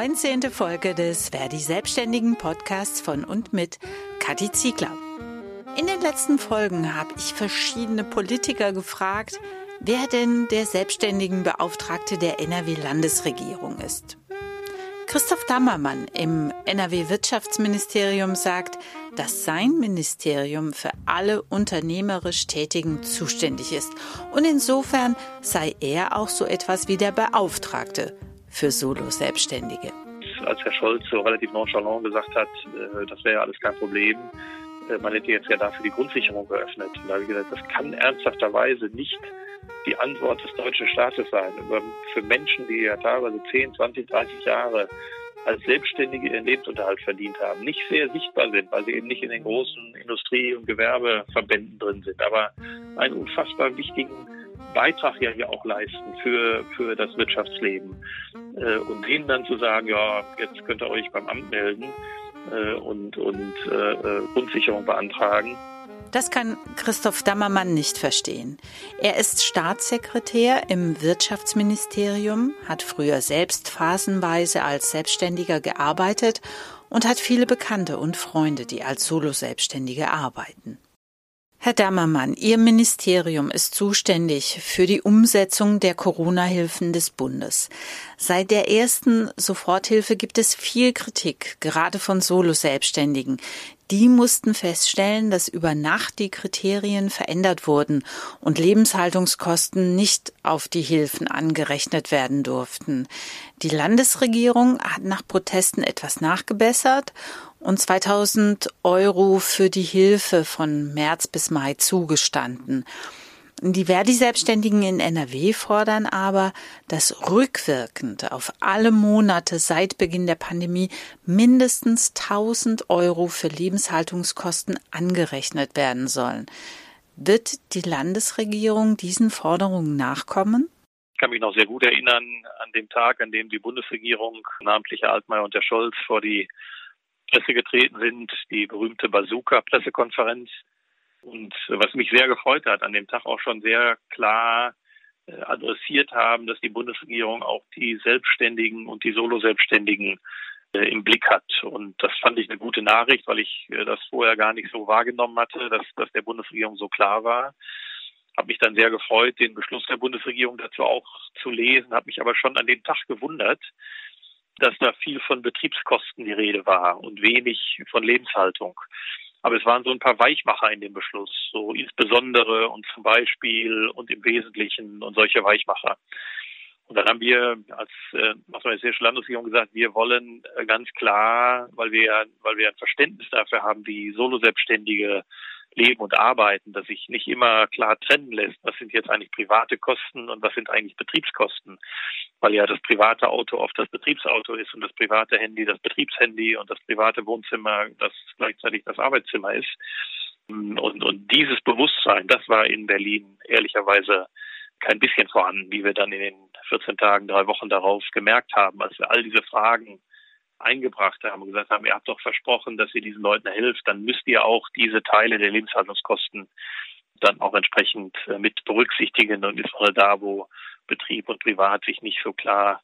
19. Folge des Verdi Selbstständigen Podcasts von und mit Kathi Ziegler. In den letzten Folgen habe ich verschiedene Politiker gefragt, wer denn der Selbstständigenbeauftragte der NRW-Landesregierung ist. Christoph Dammermann im NRW-Wirtschaftsministerium sagt, dass sein Ministerium für alle unternehmerisch Tätigen zuständig ist und insofern sei er auch so etwas wie der Beauftragte für Solo-Selbstständige. Als Herr Scholz so relativ nonchalant gesagt hat, äh, das wäre alles kein Problem, äh, man hätte jetzt ja dafür die Grundsicherung geöffnet. Und da habe ich gesagt, das kann ernsthafterweise nicht die Antwort des deutschen Staates sein. Für Menschen, die ja teilweise 10, 20, 30 Jahre als Selbstständige ihren Lebensunterhalt verdient haben, nicht sehr sichtbar sind, weil sie eben nicht in den großen Industrie- und Gewerbeverbänden drin sind, aber einen unfassbar wichtigen Beitrag ja hier auch leisten für, für das Wirtschaftsleben. Äh, und denen dann zu sagen, ja, jetzt könnt ihr euch beim Amt melden äh, und, und äh, Grundsicherung beantragen, das kann Christoph Dammermann nicht verstehen. Er ist Staatssekretär im Wirtschaftsministerium, hat früher selbst phasenweise als Selbstständiger gearbeitet und hat viele Bekannte und Freunde, die als Solo-Selbstständige arbeiten. Herr Dammermann, Ihr Ministerium ist zuständig für die Umsetzung der Corona-Hilfen des Bundes. Seit der ersten Soforthilfe gibt es viel Kritik, gerade von Solo-Selbstständigen. Die mussten feststellen, dass über Nacht die Kriterien verändert wurden und Lebenshaltungskosten nicht auf die Hilfen angerechnet werden durften. Die Landesregierung hat nach Protesten etwas nachgebessert und 2000 Euro für die Hilfe von März bis Mai zugestanden. Die Verdi-Selbstständigen in NRW fordern aber, dass rückwirkend auf alle Monate seit Beginn der Pandemie mindestens 1000 Euro für Lebenshaltungskosten angerechnet werden sollen. Wird die Landesregierung diesen Forderungen nachkommen? Ich kann mich noch sehr gut erinnern an den Tag, an dem die Bundesregierung, namentlich Herr Altmaier und Herr Scholz, vor die Presse getreten sind, die berühmte Bazooka-Pressekonferenz. Und was mich sehr gefreut hat, an dem Tag auch schon sehr klar äh, adressiert haben, dass die Bundesregierung auch die Selbstständigen und die Solo-Selbstständigen äh, im Blick hat. Und das fand ich eine gute Nachricht, weil ich äh, das vorher gar nicht so wahrgenommen hatte, dass das der Bundesregierung so klar war. Habe mich dann sehr gefreut, den Beschluss der Bundesregierung dazu auch zu lesen, habe mich aber schon an dem Tag gewundert, dass da viel von Betriebskosten die Rede war und wenig von Lebenshaltung. Aber es waren so ein paar Weichmacher in dem Beschluss, so insbesondere und zum Beispiel und im Wesentlichen und solche Weichmacher. Und dann haben wir als äh, Nordrhein-Westfälische Landesregierung gesagt, wir wollen äh, ganz klar, weil wir, weil wir ein Verständnis dafür haben, wie Solo-Selbstständige leben und arbeiten, dass sich nicht immer klar trennen lässt, was sind jetzt eigentlich private Kosten und was sind eigentlich Betriebskosten, weil ja das private Auto oft das Betriebsauto ist und das private Handy das Betriebshandy und das private Wohnzimmer das gleichzeitig das Arbeitszimmer ist. Und, und dieses Bewusstsein, das war in Berlin ehrlicherweise kein bisschen vorhanden, wie wir dann in den 14 Tagen, drei Wochen darauf gemerkt haben, als wir all diese Fragen eingebracht haben und gesagt haben, ihr habt doch versprochen, dass ihr diesen Leuten helft, dann müsst ihr auch diese Teile der Lebenshaltungskosten dann auch entsprechend äh, mit berücksichtigen und insbesondere da, wo Betrieb und Privat sich nicht so klar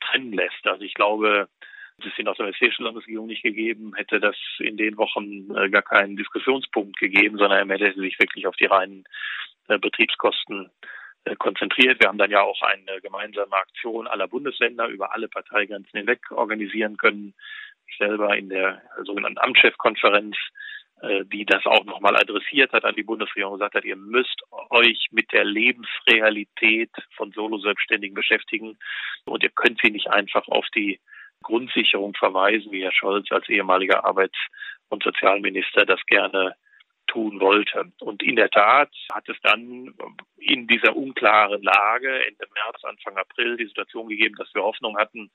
trennen lässt. Also ich glaube, es ist in der westfälischen Landesregierung nicht gegeben, hätte das in den Wochen äh, gar keinen Diskussionspunkt gegeben, sondern er hätte sich wirklich auf die reinen äh, Betriebskosten konzentriert. Wir haben dann ja auch eine gemeinsame Aktion aller Bundesländer über alle Parteigrenzen hinweg organisieren können. Ich selber in der sogenannten Amtschefkonferenz, äh, die das auch nochmal adressiert hat an die Bundesregierung und gesagt hat, ihr müsst euch mit der Lebensrealität von Solo-Selbstständigen beschäftigen und ihr könnt sie nicht einfach auf die Grundsicherung verweisen, wie Herr Scholz als ehemaliger Arbeits- und Sozialminister das gerne tun wollte. Und in der Tat hat es dann in dieser unklaren Lage Ende März, Anfang April die Situation gegeben, dass wir Hoffnung hatten,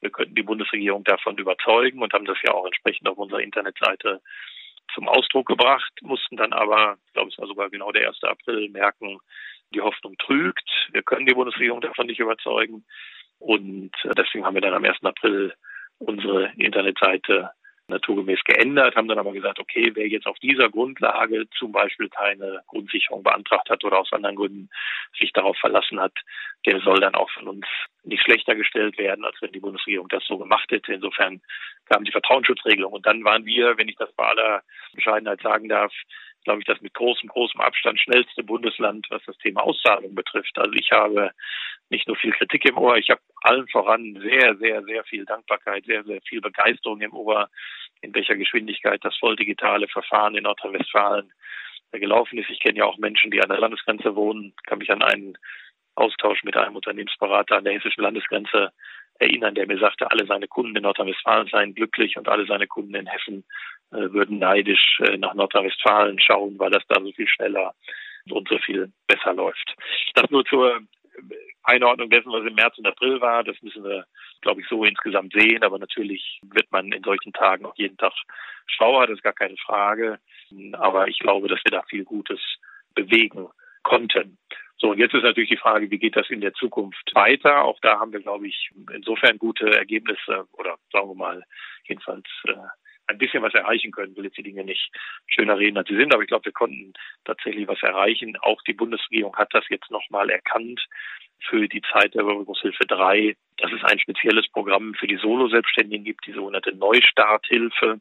wir könnten die Bundesregierung davon überzeugen und haben das ja auch entsprechend auf unserer Internetseite zum Ausdruck gebracht, mussten dann aber, ich glaube, es war sogar genau der 1. April, merken, die Hoffnung trügt. Wir können die Bundesregierung davon nicht überzeugen. Und deswegen haben wir dann am 1. April unsere Internetseite naturgemäß geändert, haben dann aber gesagt, okay, wer jetzt auf dieser Grundlage zum Beispiel keine Grundsicherung beantragt hat oder aus anderen Gründen sich darauf verlassen hat, der soll dann auch von uns nicht schlechter gestellt werden, als wenn die Bundesregierung das so gemacht hätte. Insofern kam die Vertrauensschutzregelung. Und dann waren wir, wenn ich das bei aller Bescheidenheit sagen darf, glaube ich, das mit großem, großem Abstand schnellste Bundesland, was das Thema Auszahlung betrifft. Also ich habe nicht nur viel Kritik im Ohr, ich habe allen voran sehr, sehr, sehr viel Dankbarkeit, sehr, sehr viel Begeisterung im Ohr, in welcher Geschwindigkeit das volldigitale Verfahren in Nordrhein-Westfalen gelaufen ist. Ich kenne ja auch Menschen, die an der Landesgrenze wohnen, kann mich an einen Austausch mit einem Unternehmensberater an der hessischen Landesgrenze erinnern, der mir sagte, alle seine Kunden in Nordrhein-Westfalen seien glücklich und alle seine Kunden in Hessen würden neidisch äh, nach Nordrhein-Westfalen schauen, weil das da so viel schneller und so viel besser läuft. Das nur zur Einordnung dessen, was im März und April war. Das müssen wir, glaube ich, so insgesamt sehen. Aber natürlich wird man in solchen Tagen auch jeden Tag schlauer, das ist gar keine Frage. Aber ich glaube, dass wir da viel Gutes bewegen konnten. So, und jetzt ist natürlich die Frage, wie geht das in der Zukunft weiter? Auch da haben wir, glaube ich, insofern gute Ergebnisse oder sagen wir mal, jedenfalls äh, ein bisschen was erreichen können. Will jetzt die Dinge nicht schöner reden, als sie sind, aber ich glaube, wir konnten tatsächlich was erreichen. Auch die Bundesregierung hat das jetzt nochmal erkannt für die Zeit der Überbrückungshilfe 3, dass es ein spezielles Programm für die Solo-Selbstständigen gibt, die sogenannte Neustarthilfe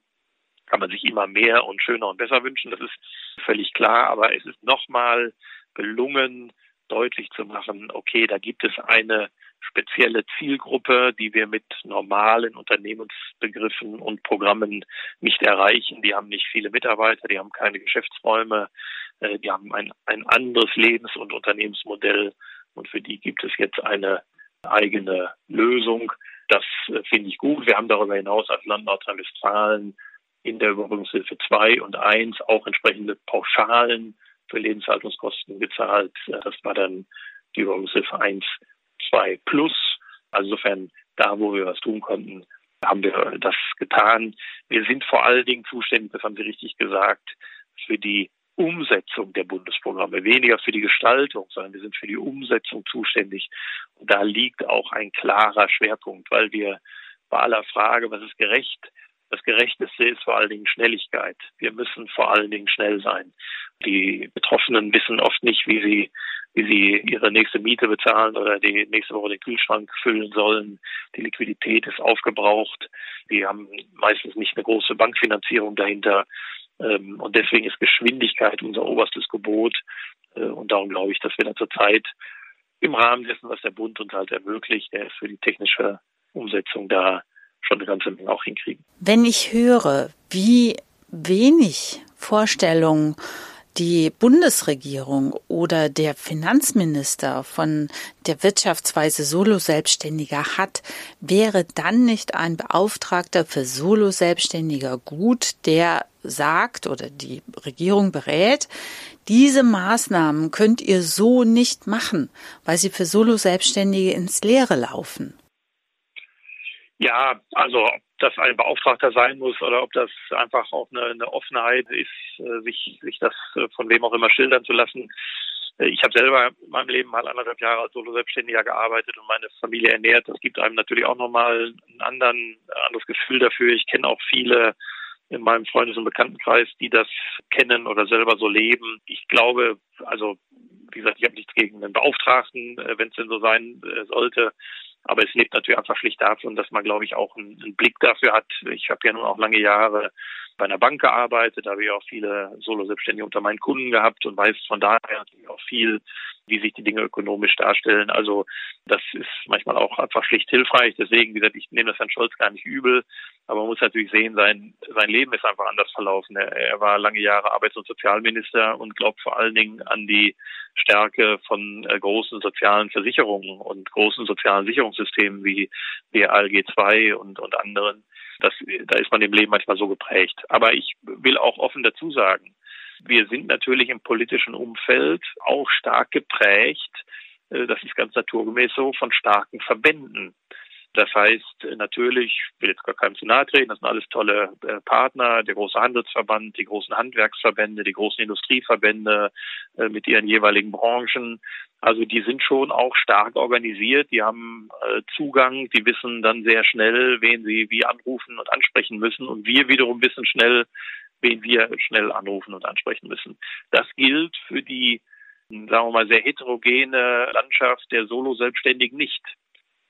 kann man sich immer mehr und schöner und besser wünschen. Das ist völlig klar. Aber es ist nochmal gelungen, deutlich zu machen, okay, da gibt es eine spezielle Zielgruppe, die wir mit normalen Unternehmensbegriffen und Programmen nicht erreichen. Die haben nicht viele Mitarbeiter, die haben keine Geschäftsräume, äh, die haben ein, ein anderes Lebens- und Unternehmensmodell und für die gibt es jetzt eine eigene Lösung. Das äh, finde ich gut. Wir haben darüber hinaus als Land Nordrhein-Westfalen in der Überbrückungshilfe 2 und 1 auch entsprechende Pauschalen für Lebenshaltungskosten gezahlt. Das war dann die Überbrückungshilfe 1, 2 plus. Also insofern, da wo wir was tun konnten, haben wir das getan. Wir sind vor allen Dingen zuständig, das haben Sie richtig gesagt, für die Umsetzung der Bundesprogramme, weniger für die Gestaltung, sondern wir sind für die Umsetzung zuständig. Und da liegt auch ein klarer Schwerpunkt, weil wir bei aller Frage, was ist gerecht, das Gerechteste ist vor allen Dingen Schnelligkeit. Wir müssen vor allen Dingen schnell sein. Die Betroffenen wissen oft nicht, wie sie, wie sie ihre nächste Miete bezahlen oder die nächste Woche den Kühlschrank füllen sollen. Die Liquidität ist aufgebraucht. Die haben meistens nicht eine große Bankfinanzierung dahinter. Ähm, und deswegen ist Geschwindigkeit unser oberstes Gebot. Äh, und darum glaube ich, dass wir da zurzeit im Rahmen dessen, was der Bund uns halt ermöglicht, der ist für die technische Umsetzung da schon eine ganze Menge auch hinkriegen. Wenn ich höre, wie wenig Vorstellungen die Bundesregierung oder der Finanzminister von der Wirtschaftsweise Solo-Selbstständiger hat, wäre dann nicht ein Beauftragter für Solo-Selbstständiger gut, der sagt oder die Regierung berät, diese Maßnahmen könnt ihr so nicht machen, weil sie für Solo-Selbstständige ins Leere laufen. Ja, also das ein Beauftragter sein muss oder ob das einfach auch eine, eine Offenheit ist, äh, sich, sich das äh, von wem auch immer schildern zu lassen. Äh, ich habe selber in meinem Leben mal anderthalb Jahre als Solo-Selbstständiger gearbeitet und meine Familie ernährt. Das gibt einem natürlich auch nochmal ein anderen, anderes Gefühl dafür. Ich kenne auch viele in meinem Freundes- und Bekanntenkreis, die das kennen oder selber so leben. Ich glaube, also wie gesagt, ich habe nichts gegen einen Beauftragten, wenn es denn so sein sollte. Aber es lebt natürlich einfach schlicht davon, dass man, glaube ich, auch einen, einen Blick dafür hat. Ich habe ja nun auch lange Jahre bei einer Bank gearbeitet, habe ich auch viele Solo-Selbstständige unter meinen Kunden gehabt und weiß von daher natürlich auch viel, wie sich die Dinge ökonomisch darstellen. Also das ist manchmal auch einfach schlicht hilfreich. Deswegen, wie gesagt, ich nehme das Herrn Scholz gar nicht übel, aber man muss natürlich sehen, sein, sein Leben ist einfach anders verlaufen. Er, war lange Jahre Arbeits- und Sozialminister und glaubt vor allen Dingen an die Stärke von äh, großen sozialen Versicherungen und großen sozialen Sicherungssystemen wie, wie ALG 2 und, und anderen. Das, da ist man im Leben manchmal so geprägt. Aber ich will auch offen dazu sagen, wir sind natürlich im politischen Umfeld auch stark geprägt, äh, das ist ganz naturgemäß so, von starken Verbänden. Das heißt, natürlich, ich will jetzt gar keinem zu nahe treten, das sind alles tolle äh, Partner, der große Handelsverband, die großen Handwerksverbände, die großen Industrieverbände äh, mit ihren jeweiligen Branchen. Also die sind schon auch stark organisiert, die haben äh, Zugang, die wissen dann sehr schnell, wen sie wie anrufen und ansprechen müssen. Und wir wiederum wissen schnell, wen wir schnell anrufen und ansprechen müssen. Das gilt für die, sagen wir mal, sehr heterogene Landschaft der Solo-Selbstständigen nicht.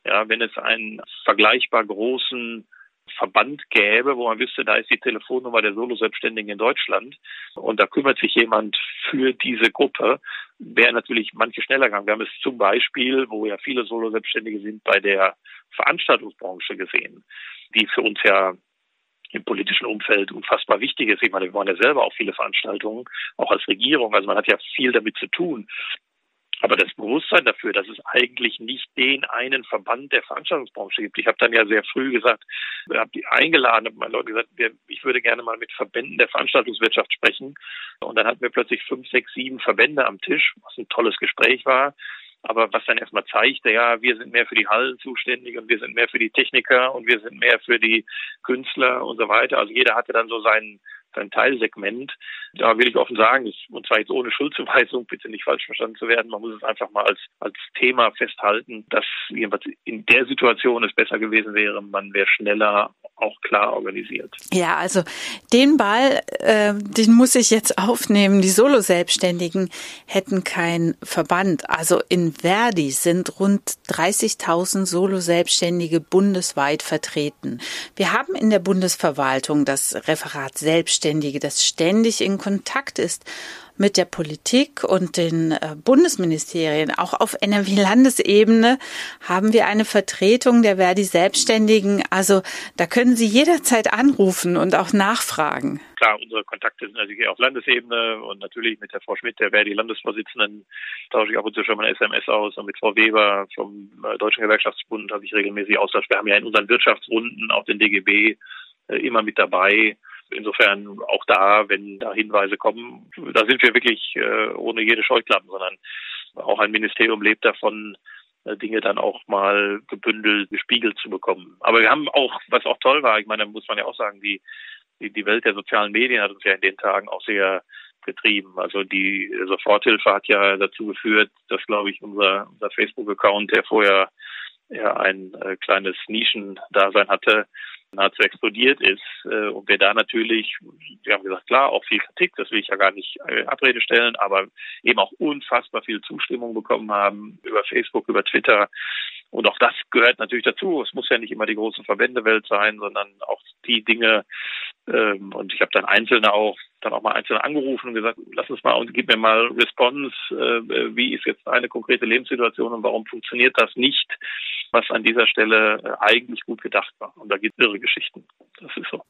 Ja, wenn es einen vergleichbar großen Verband gäbe, wo man wüsste, da ist die Telefonnummer der Solo-Selbstständigen in Deutschland und da kümmert sich jemand für diese Gruppe, wäre natürlich manche schneller gegangen. Wir haben es zum Beispiel, wo ja viele Solo-Selbstständige sind, bei der Veranstaltungsbranche gesehen, die für uns ja im politischen Umfeld unfassbar wichtig ist. Ich meine, wir machen ja selber auch viele Veranstaltungen, auch als Regierung. Also man hat ja viel damit zu tun. Aber das Bewusstsein dafür, dass es eigentlich nicht den einen Verband der Veranstaltungsbranche gibt. Ich habe dann ja sehr früh gesagt, habe die eingeladen, habe meinen Leuten gesagt, ich würde gerne mal mit Verbänden der Veranstaltungswirtschaft sprechen. Und dann hatten wir plötzlich fünf, sechs, sieben Verbände am Tisch, was ein tolles Gespräch war. Aber was dann erstmal zeigte, ja, wir sind mehr für die Hallen zuständig und wir sind mehr für die Techniker und wir sind mehr für die Künstler und so weiter. Also jeder hatte dann so seinen ein Teilsegment. Da will ich offen sagen, und zwar jetzt ohne Schuldzuweisung, bitte nicht falsch verstanden zu werden, man muss es einfach mal als, als Thema festhalten, dass jedenfalls in der Situation es besser gewesen wäre, man wäre schneller auch klar organisiert. Ja, also den Ball, äh, den muss ich jetzt aufnehmen. Die Solo-Selbstständigen hätten keinen Verband. Also in Verdi sind rund 30.000 Solo-Selbstständige bundesweit vertreten. Wir haben in der Bundesverwaltung das Referat Selbstständige, das ständig in Kontakt ist mit der Politik und den äh, Bundesministerien, auch auf NRW-Landesebene, haben wir eine Vertretung der Verdi Selbstständigen. Also da können Sie jederzeit anrufen und auch nachfragen. Klar, unsere Kontakte sind natürlich auf Landesebene und natürlich mit der Frau Schmidt, der Verdi Landesvorsitzenden, tausche ich ab und zu schon mal eine SMS aus und mit Frau Weber vom äh, Deutschen Gewerkschaftsbund habe ich regelmäßig Austausch. Wir haben ja in unseren Wirtschaftsrunden auch den DGB äh, immer mit dabei. Insofern auch da, wenn da Hinweise kommen, da sind wir wirklich äh, ohne jede Scheuklappen, sondern auch ein Ministerium lebt davon, äh, Dinge dann auch mal gebündelt, gespiegelt zu bekommen. Aber wir haben auch, was auch toll war, ich meine, muss man ja auch sagen, die, die, die Welt der sozialen Medien hat uns ja in den Tagen auch sehr getrieben. Also die Soforthilfe hat ja dazu geführt, dass, glaube ich, unser, unser Facebook-Account, der vorher ja ein äh, kleines Nischendasein hatte, nahezu explodiert ist äh, und wir da natürlich, wir haben gesagt, klar, auch viel Kritik, das will ich ja gar nicht äh, Abrede stellen, aber eben auch unfassbar viel Zustimmung bekommen haben über Facebook, über Twitter. Und auch das gehört natürlich dazu. Es muss ja nicht immer die große Verbändewelt sein, sondern auch die Dinge. Ähm, und ich habe dann Einzelne auch dann auch mal Einzelne angerufen und gesagt, lass uns mal und gib mir mal Response. Äh, wie ist jetzt eine konkrete Lebenssituation und warum funktioniert das nicht? was an dieser Stelle äh, eigentlich gut gedacht war. Und da gibt es irre Geschichten. Das ist so.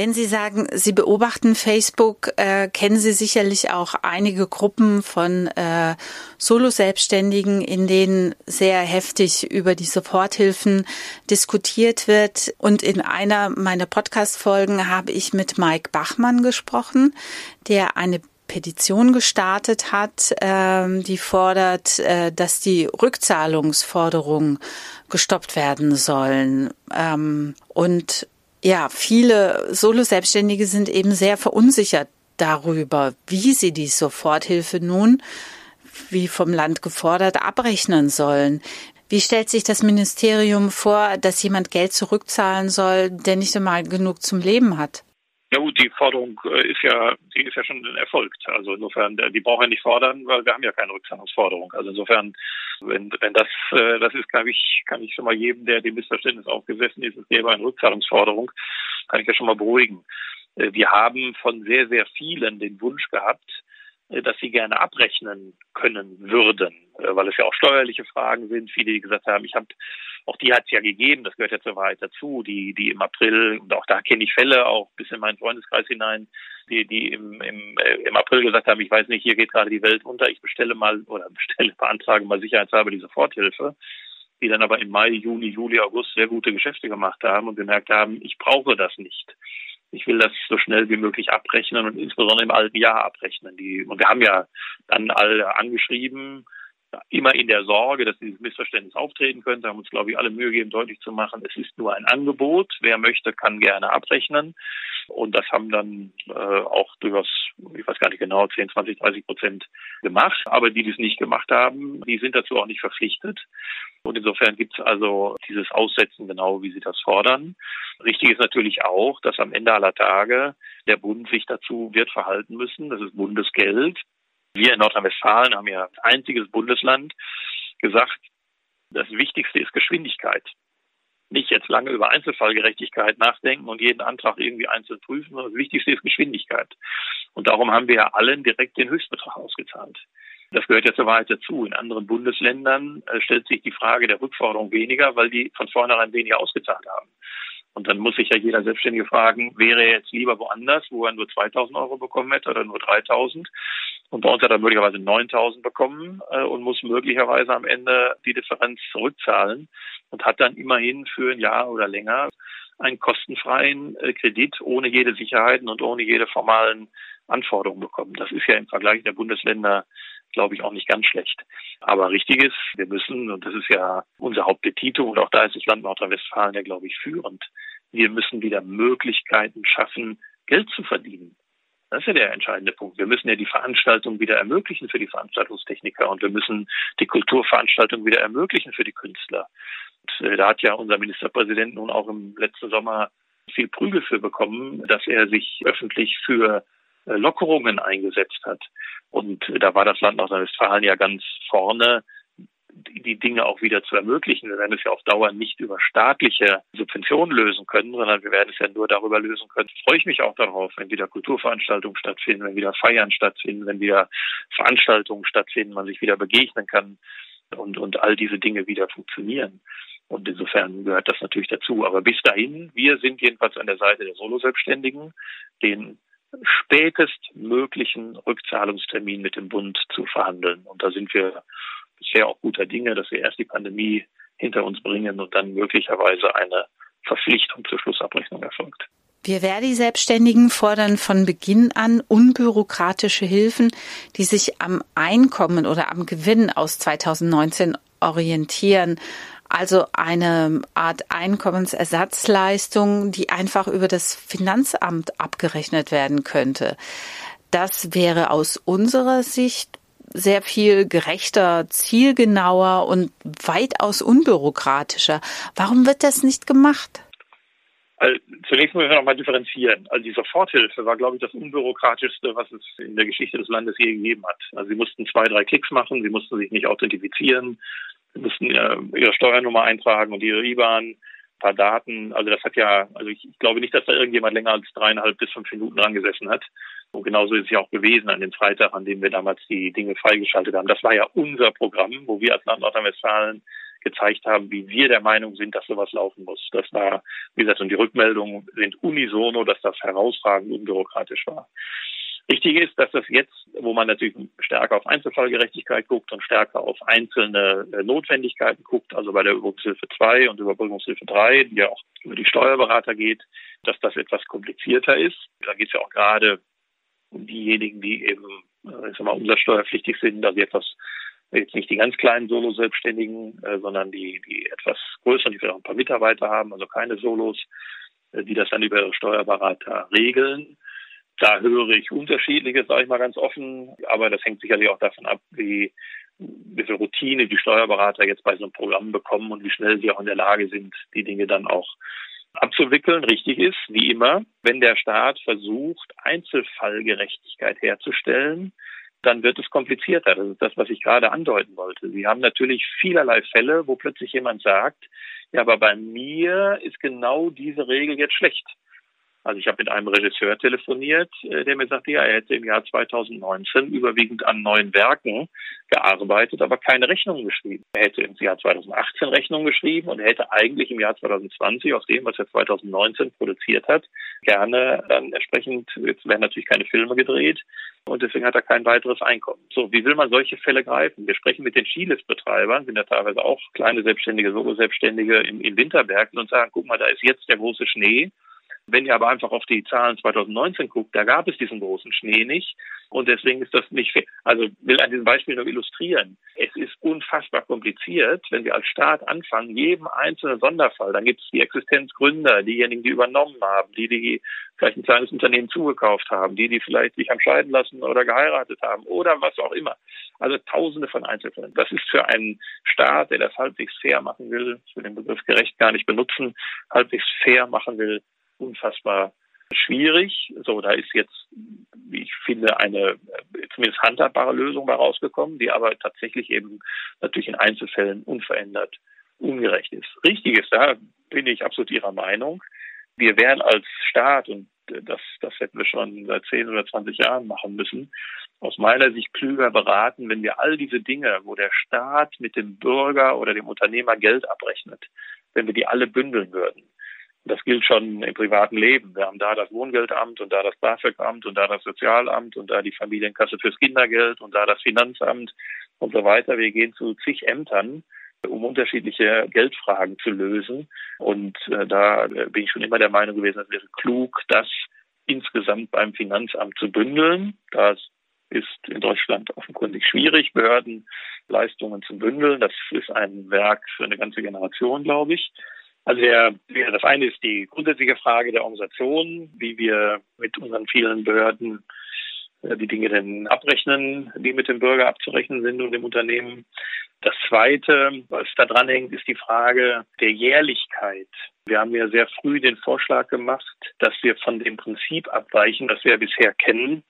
Wenn Sie sagen, Sie beobachten Facebook, äh, kennen Sie sicherlich auch einige Gruppen von äh, Solo-Selbstständigen, in denen sehr heftig über die Soforthilfen diskutiert wird. Und in einer meiner Podcast-Folgen habe ich mit Mike Bachmann gesprochen, der eine Petition gestartet hat, ähm, die fordert, äh, dass die Rückzahlungsforderungen gestoppt werden sollen. Ähm, und ja, viele Solo-Selbstständige sind eben sehr verunsichert darüber, wie sie die Soforthilfe nun, wie vom Land gefordert, abrechnen sollen. Wie stellt sich das Ministerium vor, dass jemand Geld zurückzahlen soll, der nicht einmal genug zum Leben hat? Ja gut, die Forderung äh, ist ja, die ist ja schon erfolgt. Also insofern, äh, die brauchen ja nicht fordern, weil wir haben ja keine Rückzahlungsforderung. Also insofern, wenn, wenn das, äh, das ist, glaube ich, kann ich schon mal jedem, der dem Missverständnis aufgesessen ist, es gäbe eine Rückzahlungsforderung, kann ich ja schon mal beruhigen. Wir haben von sehr, sehr vielen den Wunsch gehabt, dass sie gerne abrechnen können würden, weil es ja auch steuerliche Fragen sind. Viele, die gesagt haben, ich habe auch die hat es ja gegeben, das gehört ja zur Wahrheit dazu, die, die im April, und auch da kenne ich Fälle, auch bis in meinen Freundeskreis hinein, die, die im, im, äh, im April gesagt haben, ich weiß nicht, hier geht gerade die Welt unter, ich bestelle mal oder bestelle, beantrage mal sicherheitshalber die Soforthilfe, die dann aber im Mai, Juni, Juli, August sehr gute Geschäfte gemacht haben und gemerkt haben, ich brauche das nicht. Ich will das so schnell wie möglich abrechnen und insbesondere im alten Jahr abrechnen. Die, und wir haben ja dann alle angeschrieben, immer in der Sorge, dass dieses Missverständnis auftreten könnte, haben uns, glaube ich, alle Mühe gegeben, deutlich zu machen, es ist nur ein Angebot. Wer möchte, kann gerne abrechnen. Und das haben dann äh, auch durchaus, ich weiß gar nicht genau, 10, 20, 30 Prozent gemacht. Aber die, die es nicht gemacht haben, die sind dazu auch nicht verpflichtet. Und insofern gibt es also dieses Aussetzen genau, wie Sie das fordern. Richtig ist natürlich auch, dass am Ende aller Tage der Bund sich dazu wird verhalten müssen. Das ist Bundesgeld. Wir in Nordrhein-Westfalen haben ja als einziges Bundesland gesagt, das Wichtigste ist Geschwindigkeit. Nicht jetzt lange über Einzelfallgerechtigkeit nachdenken und jeden Antrag irgendwie einzeln prüfen, sondern das Wichtigste ist Geschwindigkeit. Und darum haben wir ja allen direkt den Höchstbetrag ausgezahlt. Das gehört ja zur Wahrheit dazu. In anderen Bundesländern äh, stellt sich die Frage der Rückforderung weniger, weil die von vornherein weniger ausgezahlt haben. Und dann muss sich ja jeder Selbstständige fragen, wäre er jetzt lieber woanders, wo er nur 2000 Euro bekommen hätte oder nur 3000? Und bei uns hat er möglicherweise 9000 bekommen äh, und muss möglicherweise am Ende die Differenz zurückzahlen und hat dann immerhin für ein Jahr oder länger einen kostenfreien äh, Kredit ohne jede Sicherheiten und ohne jede formalen Anforderungen bekommen. Das ist ja im Vergleich der Bundesländer glaube ich, auch nicht ganz schlecht. Aber richtig ist, wir müssen, und das ist ja unser Hauptpetitum, und auch da ist das Land Nordrhein-Westfalen ja, glaube ich, führend, wir müssen wieder Möglichkeiten schaffen, Geld zu verdienen. Das ist ja der entscheidende Punkt. Wir müssen ja die Veranstaltung wieder ermöglichen für die Veranstaltungstechniker und wir müssen die Kulturveranstaltung wieder ermöglichen für die Künstler. Und, äh, da hat ja unser Ministerpräsident nun auch im letzten Sommer viel Prügel für bekommen, dass er sich öffentlich für Lockerungen eingesetzt hat. Und da war das Land Nordrhein-Westfalen ja ganz vorne, die Dinge auch wieder zu ermöglichen. Wir werden es ja auf Dauer nicht über staatliche Subventionen lösen können, sondern wir werden es ja nur darüber lösen können. Freue ich mich auch darauf, wenn wieder Kulturveranstaltungen stattfinden, wenn wieder Feiern stattfinden, wenn wieder Veranstaltungen stattfinden, man sich wieder begegnen kann und, und all diese Dinge wieder funktionieren. Und insofern gehört das natürlich dazu. Aber bis dahin, wir sind jedenfalls an der Seite der Solo-Selbstständigen, den spätestmöglichen Rückzahlungstermin mit dem Bund zu verhandeln. Und da sind wir bisher auch guter Dinge, dass wir erst die Pandemie hinter uns bringen und dann möglicherweise eine Verpflichtung zur Schlussabrechnung erfolgt. Wir Verdi-Selbstständigen fordern von Beginn an unbürokratische Hilfen, die sich am Einkommen oder am Gewinn aus 2019 orientieren. Also eine Art Einkommensersatzleistung, die einfach über das Finanzamt abgerechnet werden könnte. Das wäre aus unserer Sicht sehr viel gerechter, zielgenauer und weitaus unbürokratischer. Warum wird das nicht gemacht? Also zunächst müssen wir nochmal differenzieren. Also die Soforthilfe war, glaube ich, das unbürokratischste, was es in der Geschichte des Landes je gegeben hat. Also sie mussten zwei, drei Klicks machen, sie mussten sich nicht authentifizieren, Sie mussten ihre Steuernummer eintragen und ihre IBAN, paar Daten. Also das hat ja, also ich, ich glaube nicht, dass da irgendjemand länger als dreieinhalb bis fünf Minuten dran gesessen hat. Und genauso ist es ja auch gewesen an dem Freitag, an dem wir damals die Dinge freigeschaltet haben. Das war ja unser Programm, wo wir als Land Nordrhein-Westfalen gezeigt haben, wie wir der Meinung sind, dass sowas laufen muss. Das war, wie gesagt, und die Rückmeldungen sind unisono, dass das herausragend unbürokratisch war. Wichtig ist, dass das jetzt, wo man natürlich stärker auf Einzelfallgerechtigkeit guckt und stärker auf einzelne äh, Notwendigkeiten guckt, also bei der Überbrückungshilfe 2 und Überbrückungshilfe 3, die ja auch über die Steuerberater geht, dass das etwas komplizierter ist. Da geht es ja auch gerade um diejenigen, die eben äh, ich sag mal, umsatzsteuerpflichtig sind, also etwas jetzt nicht die ganz kleinen Solo-Selbstständigen, äh, sondern die, die etwas größeren, die vielleicht auch ein paar Mitarbeiter haben, also keine Solos, die das dann über ihre Steuerberater regeln. Da höre ich unterschiedliches, sage ich mal ganz offen, aber das hängt sicherlich auch davon ab, wie, wie viel Routine die Steuerberater jetzt bei so einem Programm bekommen und wie schnell sie auch in der Lage sind, die Dinge dann auch abzuwickeln. Richtig ist, wie immer, wenn der Staat versucht, Einzelfallgerechtigkeit herzustellen, dann wird es komplizierter. Das ist das, was ich gerade andeuten wollte. Sie haben natürlich vielerlei Fälle, wo plötzlich jemand sagt, ja, aber bei mir ist genau diese Regel jetzt schlecht. Also ich habe mit einem Regisseur telefoniert, äh, der mir sagte, ja, er hätte im Jahr 2019 überwiegend an neuen Werken gearbeitet, aber keine Rechnungen geschrieben. Er hätte im Jahr 2018 Rechnungen geschrieben und er hätte eigentlich im Jahr 2020 aus dem, was er 2019 produziert hat, gerne dann entsprechend, jetzt werden natürlich keine Filme gedreht und deswegen hat er kein weiteres Einkommen. So, wie will man solche Fälle greifen? Wir sprechen mit den Skiliftbetreibern, sind ja teilweise auch kleine Selbstständige, Solo-Selbstständige in, in Winterbergen und sagen, guck mal, da ist jetzt der große Schnee Wenn ihr aber einfach auf die Zahlen 2019 guckt, da gab es diesen großen Schnee nicht. Und deswegen ist das nicht fair. Also will an diesem Beispiel nur illustrieren. Es ist unfassbar kompliziert, wenn wir als Staat anfangen, jedem einzelnen Sonderfall, dann gibt es die Existenzgründer, diejenigen, die übernommen haben, die, die vielleicht ein kleines Unternehmen zugekauft haben, die, die vielleicht sich haben scheiden lassen oder geheiratet haben oder was auch immer. Also tausende von Einzelfällen. Das ist für einen Staat, der das halbwegs fair machen will, ich will den Begriff gerecht gar nicht benutzen, halbwegs fair machen will, unfassbar schwierig. So, da ist jetzt, wie ich finde, eine zumindest handhabbare Lösung bei rausgekommen, die aber tatsächlich eben natürlich in Einzelfällen unverändert ungerecht ist. Richtig ist, da bin ich absolut Ihrer Meinung. Wir wären als Staat, und das, das hätten wir schon seit 10 oder 20 Jahren machen müssen, aus meiner Sicht klüger beraten, wenn wir all diese Dinge, wo der Staat mit dem Bürger oder dem Unternehmer Geld abrechnet, wenn wir die alle bündeln würden. Das gilt schon im privaten Leben. Wir haben da das Wohngeldamt und da das BAföG-Amt und da das Sozialamt und da die Familienkasse fürs Kindergeld und da das Finanzamt und so weiter. Wir gehen zu zig Ämtern, um unterschiedliche Geldfragen zu lösen. Und äh, da bin ich schon immer der Meinung gewesen, es wäre klug, das insgesamt beim Finanzamt zu bündeln. Das ist in Deutschland offenkundig schwierig, Behördenleistungen zu bündeln. Das ist ein Werk für eine ganze Generation, glaube ich. Also der, das eine ist die grundsätzliche Frage der Organisation, wie wir mit unseren vielen Behörden äh, die Dinge denn abrechnen, die mit dem Bürger abzurechnen sind und dem Unternehmen. Das Zweite, was da dran hängt, ist die Frage der Jährlichkeit. Wir haben ja sehr früh den Vorschlag gemacht, dass wir von dem Prinzip abweichen, das wir bisher kennen.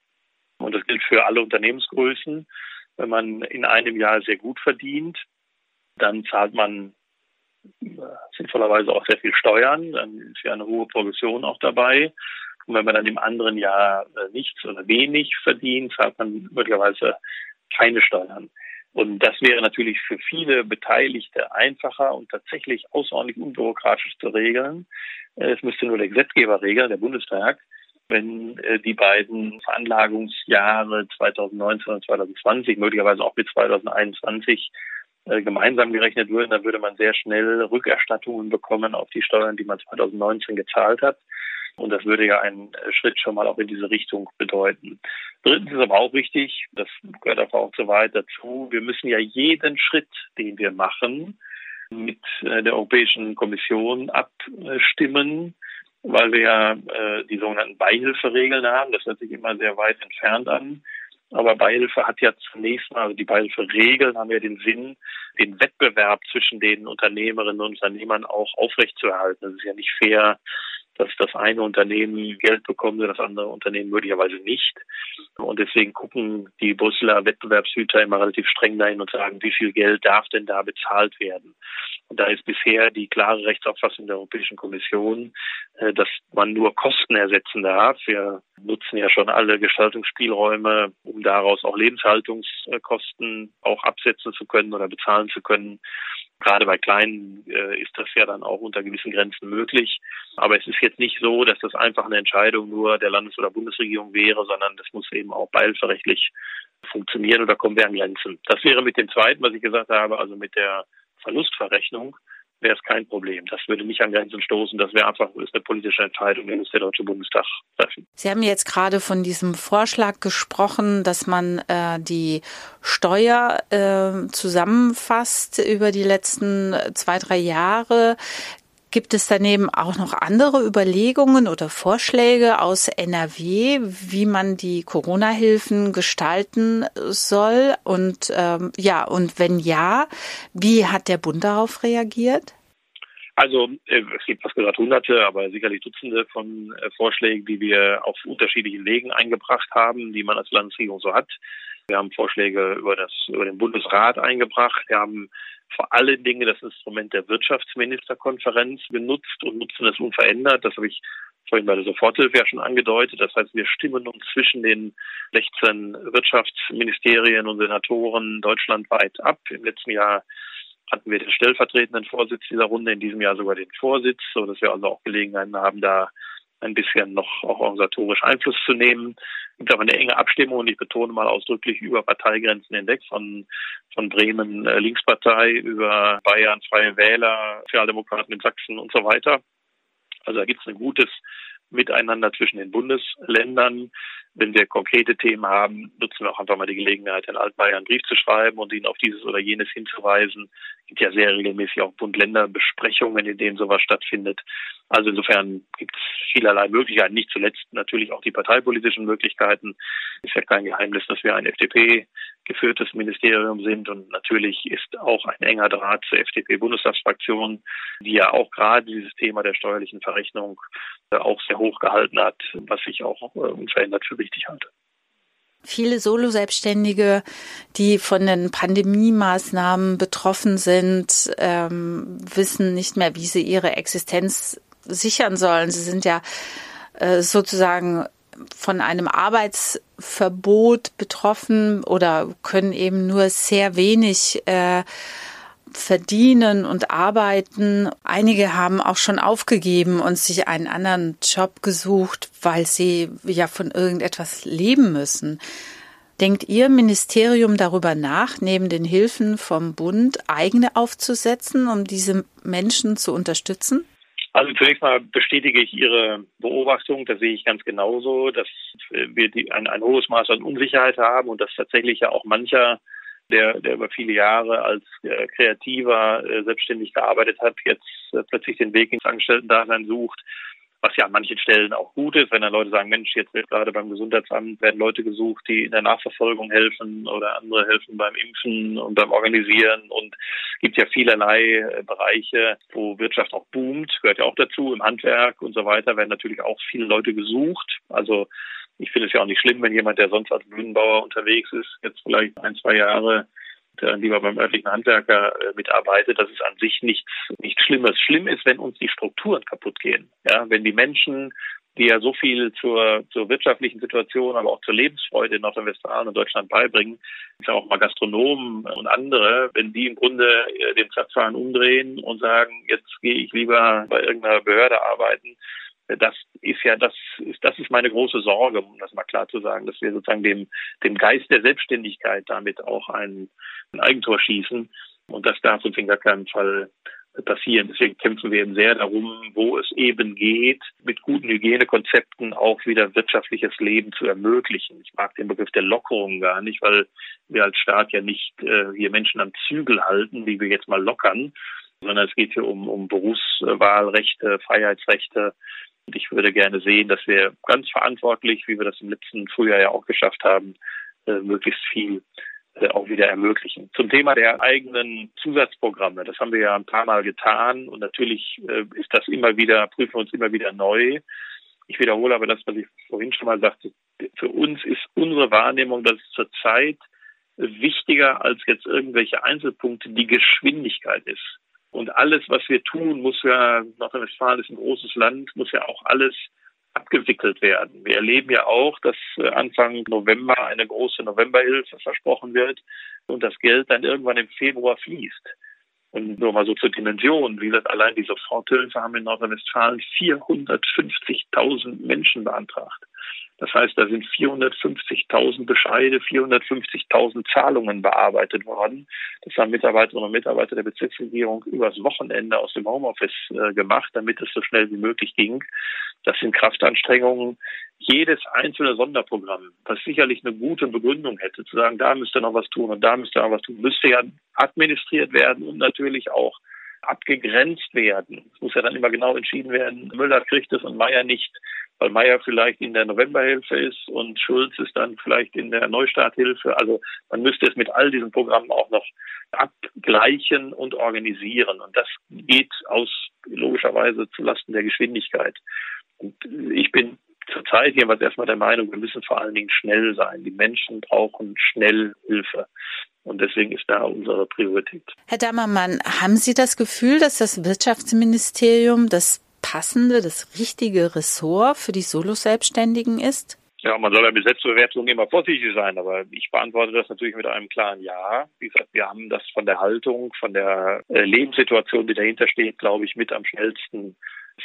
Und das gilt für alle Unternehmensgrößen. Wenn man in einem Jahr sehr gut verdient, dann zahlt man sinnvollerweise auch sehr viel Steuern, dann ist ja eine hohe Progression auch dabei. Und wenn man dann im anderen Jahr äh, nichts oder wenig verdient, zahlt man möglicherweise keine Steuern. Und das wäre natürlich für viele Beteiligte einfacher und tatsächlich außerordentlich unbürokratisch zu regeln. Äh, es müsste nur der Gesetzgeber regeln, der Bundestag, wenn äh, die beiden Veranlagungsjahre 2019 und 2020, möglicherweise auch mit 2021, äh, gemeinsam gerechnet würden, dann würde man sehr schnell Rückerstattungen bekommen auf die Steuern, die man 2019 gezahlt hat. Und das würde ja einen äh, Schritt schon mal auch in diese Richtung bedeuten. Drittens ist aber auch wichtig, das gehört aber auch so weit dazu, wir müssen ja jeden Schritt, den wir machen, mit äh, der Europäischen Kommission abstimmen, weil wir ja die sogenannten Beihilferegeln haben. Das hört sich immer sehr weit entfernt an. Aber Beihilfe hat ja zunächst mal, also die Beihilferegeln haben ja den Sinn, den Wettbewerb zwischen den Unternehmerinnen und Unternehmern auch aufrechtzuerhalten. Es ist ja nicht fair, dass das eine Unternehmen Geld bekommt und das andere Unternehmen möglicherweise nicht. Und deswegen gucken die Brüsseler Wettbewerbshüter immer relativ streng dahin und sagen, wie viel Geld darf denn da bezahlt werden? Und da ist bisher die klare Rechtsauffassung der Europäischen Kommission, äh, dass man nur Kosten ersetzen darf. Wir nutzen ja schon alle Gestaltungsspielräume, um daraus auch Lebenshaltungskosten auch absetzen zu können oder bezahlen zu können. Gerade bei Kleinen äh, ist das ja dann auch unter gewissen Grenzen möglich. Aber es ist jetzt nicht so, dass das einfach eine Entscheidung nur der Landes- oder Bundesregierung wäre, sondern das muss eben auch beihilferechtlich funktionieren oder kommen wir an Grenzen. Das wäre mit dem zweiten, was ich gesagt habe, also mit der Verlustverrechnung, wäre es kein Problem. Das würde nicht an Grenzen stoßen. Das wäre einfach ist eine politische Entscheidung, die muss der Deutsche Bundestag treffen. Sie haben jetzt gerade von diesem Vorschlag gesprochen, dass man äh, die Steuer äh, zusammenfasst über die letzten zwei, drei Jahre. Gibt es daneben auch noch andere Überlegungen oder Vorschläge aus NRW, wie man die Corona-Hilfen gestalten soll? Und ähm, ja, und wenn ja, wie hat der Bund darauf reagiert? Also äh, es gibt fast gesagt Hunderte, aber sicherlich Dutzende von äh, Vorschlägen, die wir auf unterschiedlichen Wegen eingebracht haben, die man als Landesregierung so hat. Wir haben Vorschläge über das über den Bundesrat eingebracht. Wir haben vor allen Dingen das Instrument der Wirtschaftsministerkonferenz genutzt und nutzen es unverändert. Das habe ich vorhin bei der Soforthilfe ja schon angedeutet. Das heißt, wir stimmen uns zwischen den 16 Wirtschaftsministerien und Senatoren deutschlandweit ab. Im letzten Jahr hatten wir den stellvertretenden Vorsitz dieser Runde, in diesem Jahr sogar den Vorsitz, so dass wir also auch Gelegenheiten haben, da ein bisschen noch auch organisatorisch Einfluss zu nehmen. Es gibt aber eine enge Abstimmung und ich betone mal ausdrücklich über Parteigrenzen hinweg von, von Bremen äh, Linkspartei über Bayern Freie Wähler, Sozialdemokraten in Sachsen und so weiter. Also da gibt es ein gutes miteinander zwischen den Bundesländern. Wenn wir konkrete Themen haben, nutzen wir auch einfach mal die Gelegenheit, Herrn Altmaier einen Brief zu schreiben und ihn auf dieses oder jenes hinzuweisen. Es gibt ja sehr regelmäßig auch Bund-Länder-Besprechungen, in denen sowas stattfindet. Also insofern gibt es vielerlei Möglichkeiten, nicht zuletzt natürlich auch die parteipolitischen Möglichkeiten. Ist ja kein Geheimnis, dass wir ein FDP geführtes Ministerium sind und natürlich ist auch ein enger Draht zur FDP-Bundestagsfraktion, die ja auch gerade dieses Thema der steuerlichen Verrechnung äh, auch sehr hoch gehalten hat, was ich auch äh, unverändert für wichtig halte. Viele Solo-Selbstständige, die von den Pandemie-Maßnahmen betroffen sind, ähm, wissen nicht mehr, wie sie ihre Existenz sichern sollen. Sie sind ja äh, sozusagen von einem Arbeitsverbot betroffen oder können eben nur sehr wenig äh, verdienen und arbeiten. Einige haben auch schon aufgegeben und sich einen anderen Job gesucht, weil sie ja von irgendetwas leben müssen. Denkt Ihr Ministerium darüber nach, neben den Hilfen vom Bund eigene aufzusetzen, um diese Menschen zu unterstützen? Also zunächst mal bestätige ich Ihre Beobachtung, das sehe ich ganz genauso, dass wir die, ein, ein hohes Maß an Unsicherheit haben und dass tatsächlich ja auch mancher, der, der über viele Jahre als äh, Kreativer äh, selbstständig gearbeitet hat, jetzt äh, plötzlich den Weg ins Angestellten-Dasein sucht was ja an manchen Stellen auch gut ist, wenn dann Leute sagen, Mensch, jetzt wird gerade beim Gesundheitsamt werden Leute gesucht, die in der Nachverfolgung helfen oder andere helfen beim Impfen und beim Organisieren und gibt ja vielerlei äh, Bereiche, wo Wirtschaft auch boomt, gehört ja auch dazu, im Handwerk und so weiter werden natürlich auch viele Leute gesucht. Also ich finde es ja auch nicht schlimm, wenn jemand, der sonst als Bühnenbauer unterwegs ist, jetzt vielleicht ein, zwei Jahre lieber beim örtlichen Handwerker äh, mitarbeitet, das ist an sich nichts, nichts Schlimmes. Schlimm ist, wenn uns die Strukturen kaputt gehen. Ja, wenn die Menschen, die ja so viel zur, zur wirtschaftlichen Situation, aber auch zur Lebensfreude in Nordrhein-Westfalen und Deutschland beibringen, ist ja auch mal Gastronomen und andere, wenn die im Grunde äh, den Zapfhahn umdrehen und sagen, jetzt gehe ich lieber bei irgendeiner Behörde arbeiten, das ist ja, das ist, das ist meine große Sorge, um das mal klar zu sagen, dass wir sozusagen dem, dem Geist der Selbstständigkeit damit auch ein, ein Eigentor schießen. Und das darf uns in gar keinem Fall passieren. Deswegen kämpfen wir eben sehr darum, wo es eben geht, mit guten Hygienekonzepten auch wieder wirtschaftliches Leben zu ermöglichen. Ich mag den Begriff der Lockerung gar nicht, weil wir als Staat ja nicht äh, hier Menschen am Zügel halten, wie wir jetzt mal lockern, sondern es geht hier um, um Berufswahlrechte, Freiheitsrechte, und ich würde gerne sehen, dass wir ganz verantwortlich, wie wir das im letzten Frühjahr ja auch geschafft haben, äh, möglichst viel äh, auch wieder ermöglichen. Zum Thema der eigenen Zusatzprogramme, das haben wir ja ein paar Mal getan und natürlich äh, ist das immer wieder, prüfen wir uns immer wieder neu. Ich wiederhole aber das, was ich vorhin schon mal sagte. Für uns ist unsere Wahrnehmung, dass es zurzeit wichtiger als jetzt irgendwelche Einzelpunkte die Geschwindigkeit ist. Und alles, was wir tun, muss ja, Nordrhein-Westfalen ist ein großes Land, muss ja auch alles abgewickelt werden. Wir erleben ja auch, dass äh, Anfang November eine große Novemberhilfe versprochen wird und das Geld dann irgendwann im Februar fließt. Und nur mal so zur Dimension, wie gesagt, allein die Soforthilfe haben in Nordrhein-Westfalen 450.000 Menschen beantragt. Das heißt, da sind 450.000 Bescheide, 450.000 Zahlungen bearbeitet worden. Das haben Mitarbeiterinnen und Mitarbeiter der Bezirksregierung übers Wochenende aus dem Homeoffice äh, gemacht, damit es so schnell wie möglich ging. Das sind Kraftanstrengungen. Jedes einzelne Sonderprogramm, was sicherlich eine gute Begründung hätte, zu sagen, da müsste noch was tun und da müsste noch was tun, müsste ja administriert werden und natürlich auch abgegrenzt werden. Es muss ja dann immer genau entschieden werden, Müller kriegt es und Meier nicht weil Meyer vielleicht in der Novemberhilfe ist und Schulz ist dann vielleicht in der Neustarthilfe. Also man müsste es mit all diesen Programmen auch noch abgleichen und organisieren. Und das geht aus logischerweise zulasten der Geschwindigkeit. Und ich bin zurzeit jedenfalls erstmal der Meinung, wir müssen vor allen Dingen schnell sein. Die Menschen brauchen schnell Hilfe. Und deswegen ist da unsere Priorität. Herr Dammermann, haben Sie das Gefühl, dass das Wirtschaftsministerium das passende, das richtige Ressort für die Solo-Selbstständigen ist? Ja, man soll ja mit Selbstbewertung immer vorsichtig sein, aber ich beantworte das natürlich mit einem klaren Ja. Wie gesagt, wir haben das von der Haltung, von der äh, Lebenssituation, die dahinter steht, glaube ich, mit am schnellsten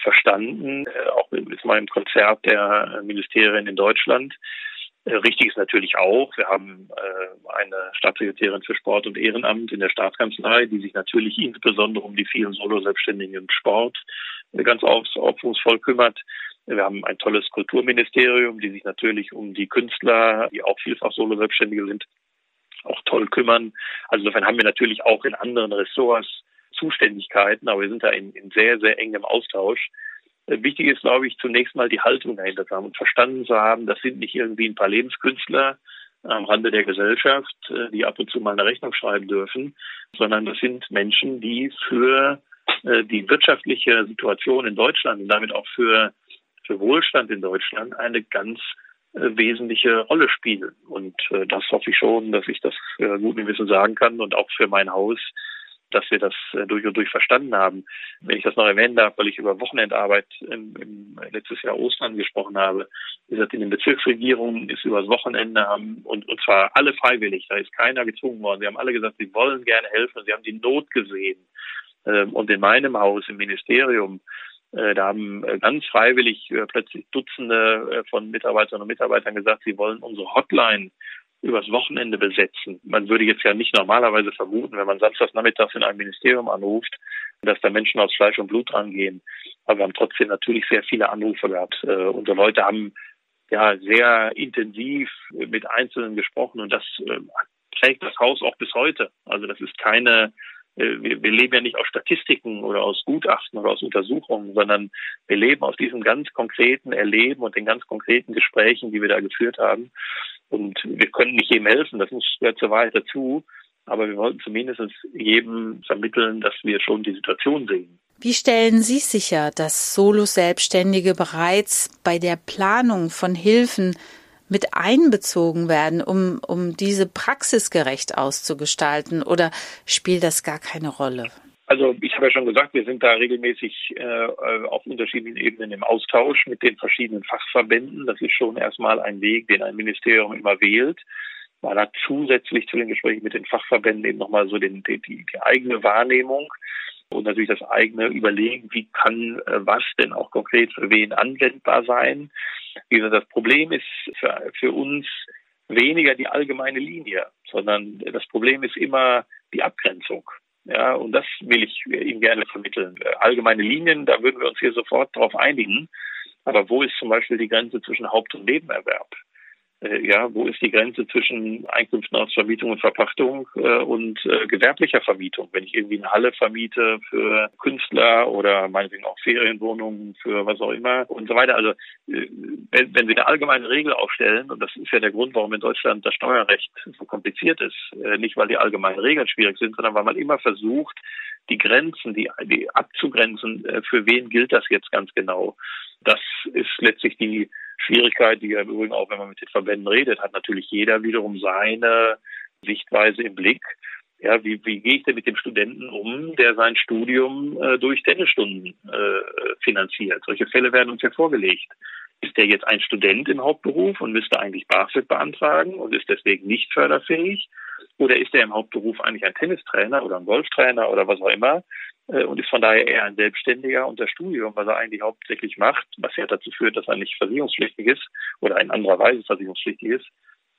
verstanden. Äh, auch mit meinem Konzert der Ministerien in Deutschland. Äh, richtig ist natürlich auch, wir haben eine Staatssekretärin für Sport und Ehrenamt in der Staatskanzlei, die sich natürlich insbesondere um die vielen Solo-Selbstständigen im Sport ganz aufopferungsvoll kümmert. Wir haben ein tolles Kulturministerium, die sich natürlich um die Künstler, die auch vielfach Solo-Selbstständige sind, auch toll kümmern. Also insofern haben wir natürlich auch in anderen Ressorts Zuständigkeiten, aber wir sind da in, in sehr, sehr engem Austausch. Äh, wichtig ist, glaube ich, zunächst mal die Haltung dahinter zu haben und verstanden zu haben, das sind nicht irgendwie ein paar Lebenskünstler am Rande der Gesellschaft, äh, die ab und zu mal eine Rechnung schreiben dürfen, sondern das sind Menschen, die für äh, die wirtschaftliche Situation in Deutschland und damit auch für, für Wohlstand in Deutschland eine ganz wesentliche Rolle spielen. Und das hoffe ich schon, dass ich das guten Wissen sagen kann und auch für mein Haus dass wir das äh, durch und durch verstanden haben. Wenn ich das noch erwähnen darf, weil ich über Wochenendarbeit im, im letztes Jahr Ostern gesprochen habe, wie gesagt, in den Bezirksregierungen ist übers Wochenende haben und, und zwar alle freiwillig, da ist keiner gezwungen worden. Sie haben alle gesagt, sie wollen gerne helfen, sie haben die Not gesehen. Ähm, und in meinem Haus, im Ministerium, äh, da haben äh, ganz freiwillig plötzlich Dutzende von Mitarbeiterinnen und Mitarbeitern gesagt, sie wollen unsere Hotline übers Wochenende besetzen. Man würde jetzt ja nicht normalerweise vermuten, wenn man samstags nachmittags in einem Ministerium anruft, dass da Menschen aus Fleisch und Blut rangehen. Aber wir haben trotzdem natürlich sehr viele Anrufe gehabt. Äh, unsere Leute haben ja sehr intensiv mit Einzelnen gesprochen und das äh, trägt das Haus auch bis heute. Also das ist keine äh, wir leben ja nicht aus Statistiken oder aus Gutachten oder aus Untersuchungen, sondern wir leben aus diesem ganz konkreten Erleben und den ganz konkreten Gesprächen, die wir da geführt haben. Und wir können nicht jedem helfen, das muss gehört zur Wahrheit dazu. Aber wir wollten zumindest jedem vermitteln, dass wir schon die Situation sehen. Wie stellen Sie sicher, dass Solo-Selbstständige bereits bei der Planung von Hilfen mit einbezogen werden, um, um diese praxisgerecht auszugestalten? Oder spielt das gar keine Rolle? Also ich habe ja schon gesagt, wir sind da regelmäßig äh, auf unterschiedlichen Ebenen im Austausch mit den verschiedenen Fachverbänden. Das ist schon erstmal ein Weg, den ein Ministerium immer wählt. Man hat zusätzlich zu den Gesprächen mit den Fachverbänden eben nochmal so den, die, die eigene Wahrnehmung und natürlich das eigene Überlegen, wie kann äh, was denn auch konkret für wen anwendbar sein. Wie gesagt, das Problem ist für, für uns weniger die allgemeine Linie, sondern das Problem ist immer die Abgrenzung. Ja, und das will ich Ihnen gerne vermitteln. Allgemeine Linien, da würden wir uns hier sofort darauf einigen. Aber wo ist zum Beispiel die Grenze zwischen Haupt- und Nebenerwerb? Äh, ja, wo ist die Grenze zwischen Einkünften aus Vermietung und Verpachtung äh, und äh, gewerblicher Vermietung? Wenn ich irgendwie eine Halle vermiete für Künstler oder meinetwegen auch Ferienwohnungen für was auch immer und so weiter. Also äh, wenn, wenn Sie eine allgemeine Regel aufstellen, und das ist ja der Grund, warum in Deutschland das Steuerrecht so kompliziert ist, äh, nicht weil die allgemeinen Regeln schwierig sind, sondern weil man immer versucht, die Grenzen, die, die abzugrenzen, äh, für wen gilt das jetzt ganz genau? Das ist letztlich die Schwierigkeit, die ja im Übrigen auch, wenn man mit den Verbänden redet, hat natürlich jeder wiederum seine Sichtweise im Blick. Ja, wie, wie gehe ich denn mit dem Studenten um, der sein Studium äh, durch Tennisstunden äh, finanziert? Solche Fälle werden uns ja vorgelegt. Ist der jetzt ein Student im Hauptberuf und müsste eigentlich BAföG beantragen und ist deswegen nicht förderfähig? Oder ist er im Hauptberuf eigentlich ein Tennistrainer oder ein Golftrainer oder was auch immer äh, und ist von daher eher ein Selbstständiger unter Studium, was er eigentlich hauptsächlich macht, was ja dazu führt, dass er nicht versicherungspflichtig ist oder in anderer Weise versicherungspflichtig ist,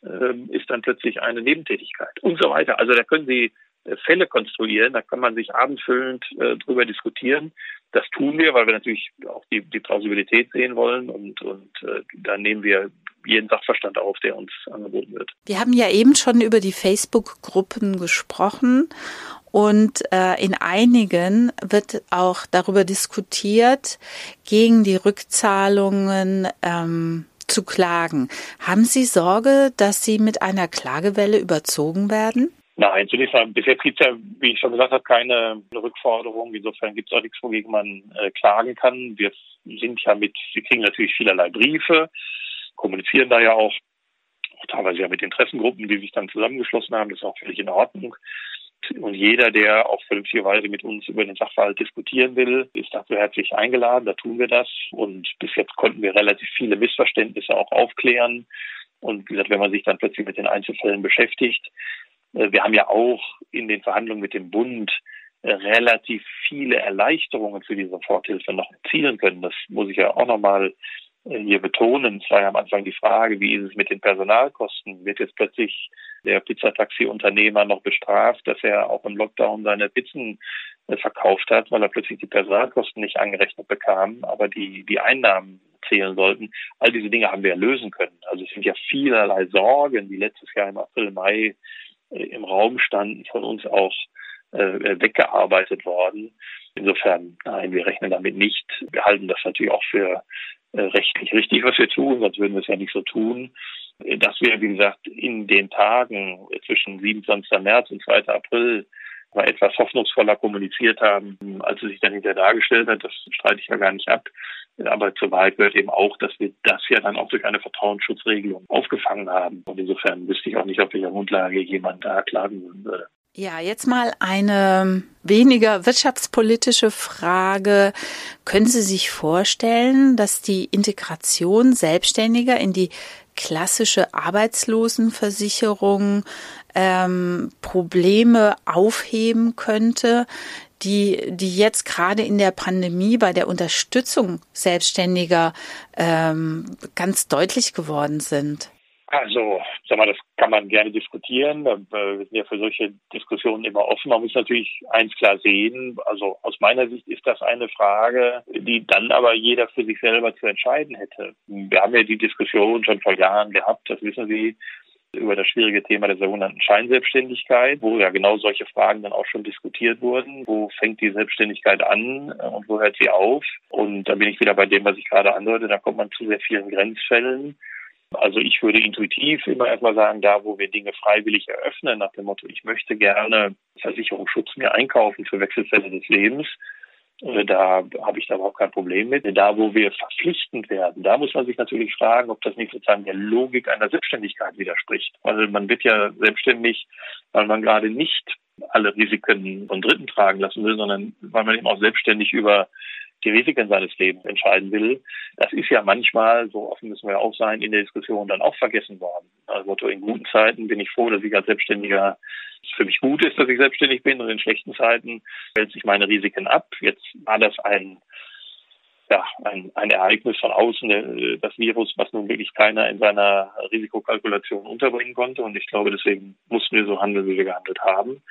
ähm, ist dann plötzlich eine Nebentätigkeit und so weiter. Also da können Sie äh, Fälle konstruieren, da kann man sich abendfüllend äh, drüber diskutieren. Das tun wir, weil wir natürlich auch die, die Plausibilität sehen wollen und, und äh, da nehmen wir jeden Sachverstand auf, der uns angeboten wird. Wir haben ja eben schon über die Facebook-Gruppen gesprochen und äh, in einigen wird auch darüber diskutiert, gegen die Rückzahlungen ähm, zu klagen. Haben Sie Sorge, dass Sie mit einer Klagewelle überzogen werden? Nein, zunächst mal, bis jetzt gibt es ja, wie ich schon gesagt habe, keine Rückforderung. Insofern gibt es auch nichts, wogegen man äh, klagen kann. Wir sind ja mit, wir kriegen natürlich vielerlei Briefe, kommunizieren da ja auch, auch teilweise ja mit Interessengruppen, die sich dann zusammengeschlossen haben. Das ist auch völlig in Ordnung. Und jeder, der auch vernünftigerweise mit uns über den Sachverhalt diskutieren will, ist dafür herzlich eingeladen. Da tun wir das. Und bis jetzt konnten wir relativ viele Missverständnisse auch aufklären. Und wie gesagt, wenn man sich dann plötzlich mit den Einzelfällen beschäftigt, wir haben ja auch in den Verhandlungen mit dem Bund äh, relativ viele Erleichterungen für die Soforthilfe noch erzielen können. Das muss ich ja auch nochmal hier betonen. Es war ja am Anfang die Frage, wie ist es mit den Personalkosten? Wird jetzt plötzlich der Pizzataxi-Unternehmer noch bestraft, dass er auch im Lockdown seine Pizzen äh, verkauft hat, weil er plötzlich die Personalkosten nicht angerechnet bekam, aber die, die Einnahmen zählen sollten. All diese Dinge haben wir ja lösen können. Also es sind ja vielerlei Sorgen, die letztes Jahr im April, Mai äh, im Raum standen, von uns auch äh, weggearbeitet worden. Insofern, nein, wir rechnen damit nicht. Wir halten das natürlich auch für äh, rechtlich richtig, was wir tun, sonst würden wir es ja nicht so tun. Äh, dass wir, wie gesagt, in den Tagen zwischen 27. März und 2. April mal etwas hoffnungsvoller kommuniziert haben, als es sich dann hinterher dargestellt hat, das streite ich ja gar nicht ab. Aber zur Wahrheit gehört eben auch, dass wir das ja dann auch durch eine Vertrauensschutzregelung aufgefangen haben. Und insofern wüsste ich auch nicht, auf welcher Grundlage jemand da klagen würde. Ja, jetzt mal eine weniger wirtschaftspolitische Frage. Können Sie sich vorstellen, dass die Integration Selbstständiger in die klassische Arbeitslosenversicherung ähm, Probleme aufheben könnte, die, die jetzt gerade in der Pandemie bei der Unterstützung Selbstständiger ähm, ganz deutlich geworden sind? Also, sag mal, das kann man gerne diskutieren. Wir sind ja für solche Diskussionen immer offen. Man muss natürlich eins klar sehen. Also aus meiner Sicht ist das eine Frage, die dann aber jeder für sich selber zu entscheiden hätte. Wir haben ja die Diskussion schon vor Jahren gehabt, das wissen Sie, über das schwierige Thema der sogenannten Scheinselbstständigkeit, wo ja genau solche Fragen dann auch schon diskutiert wurden. Wo fängt die Selbstständigkeit an äh, und wo hört sie auf? Und da bin ich wieder bei dem, was ich gerade andeute. Da kommt man zu sehr vielen Grenzfällen. Also ich würde intuitiv immer erstmal sagen, da wo wir Dinge freiwillig eröffnen, nach dem Motto, ich möchte gerne Versicherungsschutz mir einkaufen für Wechselfälle des Lebens, äh, da habe ich da überhaupt kein Problem mit. Da, wo wir verpflichtend werden, da muss man sich natürlich fragen, ob das nicht sozusagen der Logik einer Selbstständigkeit widerspricht. Also man wird ja selbstständig, weil man gerade nicht alle Risiken von Dritten tragen lassen will, sondern weil man eben auch selbstständig über die Risiken seines Lebens entscheiden will. Das ist ja manchmal, so offen müssen wir auch sein, in der Diskussion dann auch vergessen worden. Also in guten Zeiten bin ich froh, dass ich als Selbstständiger für mich gut ist, dass ich selbstständig bin und in schlechten Zeiten fällt sich meine Risiken ab. Jetzt war das ein ja, ein, ein Ereignis von außen, äh, das Virus, was nun wirklich keiner in seiner Risikokalkulation unterbringen konnte. Und ich glaube, deswegen mussten wir so handeln, wie wir gehandelt haben.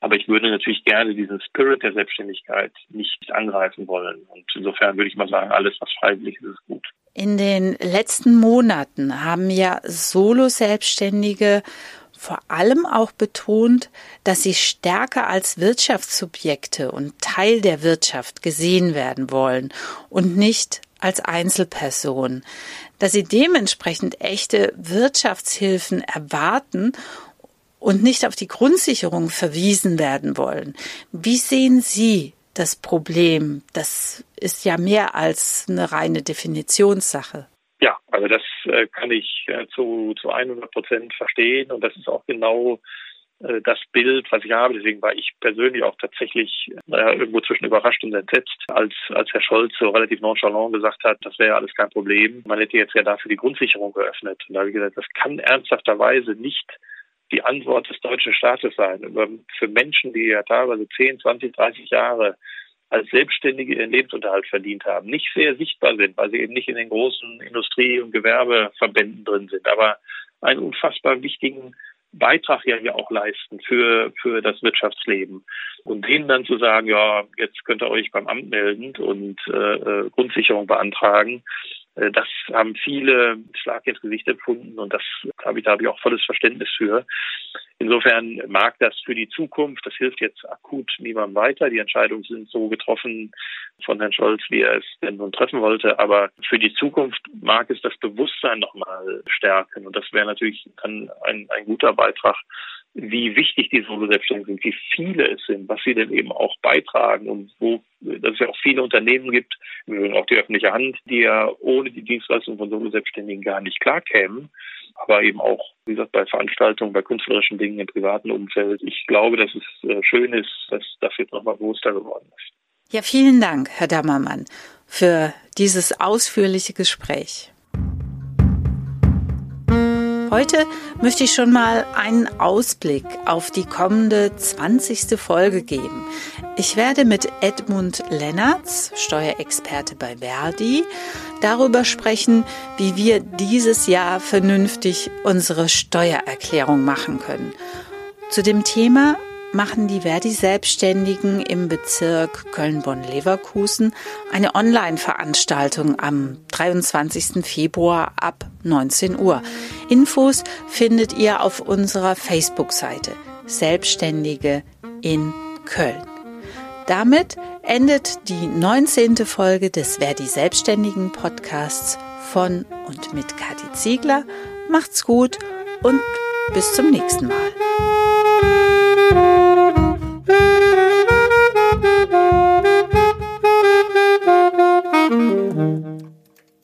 Aber ich würde natürlich gerne diesen Spirit der Selbstständigkeit nicht angreifen wollen. Und insofern würde ich mal sagen, alles, was freiwillig ist, ist gut. In den letzten Monaten haben ja Solo-Selbstständige vor allem auch betont, dass sie stärker als Wirtschaftssubjekte und Teil der Wirtschaft gesehen werden wollen und nicht als Einzelperson, dass sie dementsprechend echte Wirtschaftshilfen erwarten und nicht auf die Grundsicherung verwiesen werden wollen. Wie sehen Sie das Problem? Das ist ja mehr als eine reine Definitionssache. Ja, also das äh, kann ich äh, zu, zu 100 Prozent verstehen und das ist auch genau äh, das Bild, was ich habe. Deswegen war ich persönlich auch tatsächlich naja, irgendwo zwischen überrascht und entsetzt, als, als Herr Scholz so relativ nonchalant gesagt hat, das wäre alles kein Problem. Man hätte jetzt ja dafür die Grundsicherung geöffnet. Und da habe ich gesagt, das kann ernsthafterweise nicht die Antwort des deutschen Staates sein. Für Menschen, die ja teilweise 10, 20, 30 Jahre als Selbstständige ihren Lebensunterhalt verdient haben, nicht sehr sichtbar sind, weil sie eben nicht in den großen Industrie- und Gewerbeverbänden drin sind, aber einen unfassbar wichtigen Beitrag ja hier auch leisten für, für das Wirtschaftsleben. Und denen dann zu sagen, ja, jetzt könnt ihr euch beim Amt melden und äh, äh Grundsicherung beantragen, das haben viele Schlag ins Gesicht empfunden und das habe ich, da habe ich auch volles Verständnis für. Insofern mag das für die Zukunft, das hilft jetzt akut niemandem weiter. Die Entscheidungen sind so getroffen von Herrn Scholz, wie er es denn nun treffen wollte. Aber für die Zukunft mag es das Bewusstsein nochmal stärken. Und das wäre natürlich dann ein, ein guter Beitrag wie wichtig die Solo-Selbstständigen sind, wie viele es sind, was sie denn eben auch beitragen und wo dass es ja auch viele Unternehmen gibt, auch die öffentliche Hand, die ja ohne die Dienstleistung von Solo-Selbstständigen gar nicht klarkämen. Aber eben auch, wie gesagt, bei Veranstaltungen, bei künstlerischen Dingen im privaten Umfeld. Ich glaube, dass es äh, schön ist, dass das jetzt nochmal bewusster geworden ist. Ja, vielen Dank, Herr Dammermann, für dieses ausführliche Gespräch. Heute möchte ich schon mal einen Ausblick auf die kommende 20. Folge geben. Ich werde mit Edmund Lennertz, Steuerexperte bei Verdi, darüber sprechen, wie wir dieses Jahr vernünftig unsere Steuererklärung machen können. Zu dem Thema machen die Verdi-Selbstständigen im Bezirk Köln-Bonn-Leverkusen eine Online-Veranstaltung am 23. Februar ab 19 Uhr. Infos findet ihr auf unserer Facebook-Seite Selbstständige in Köln. Damit endet die 19. Folge des Verdi Selbstständigen Podcasts von und mit Kathi Ziegler. Macht's gut und bis zum nächsten Mal.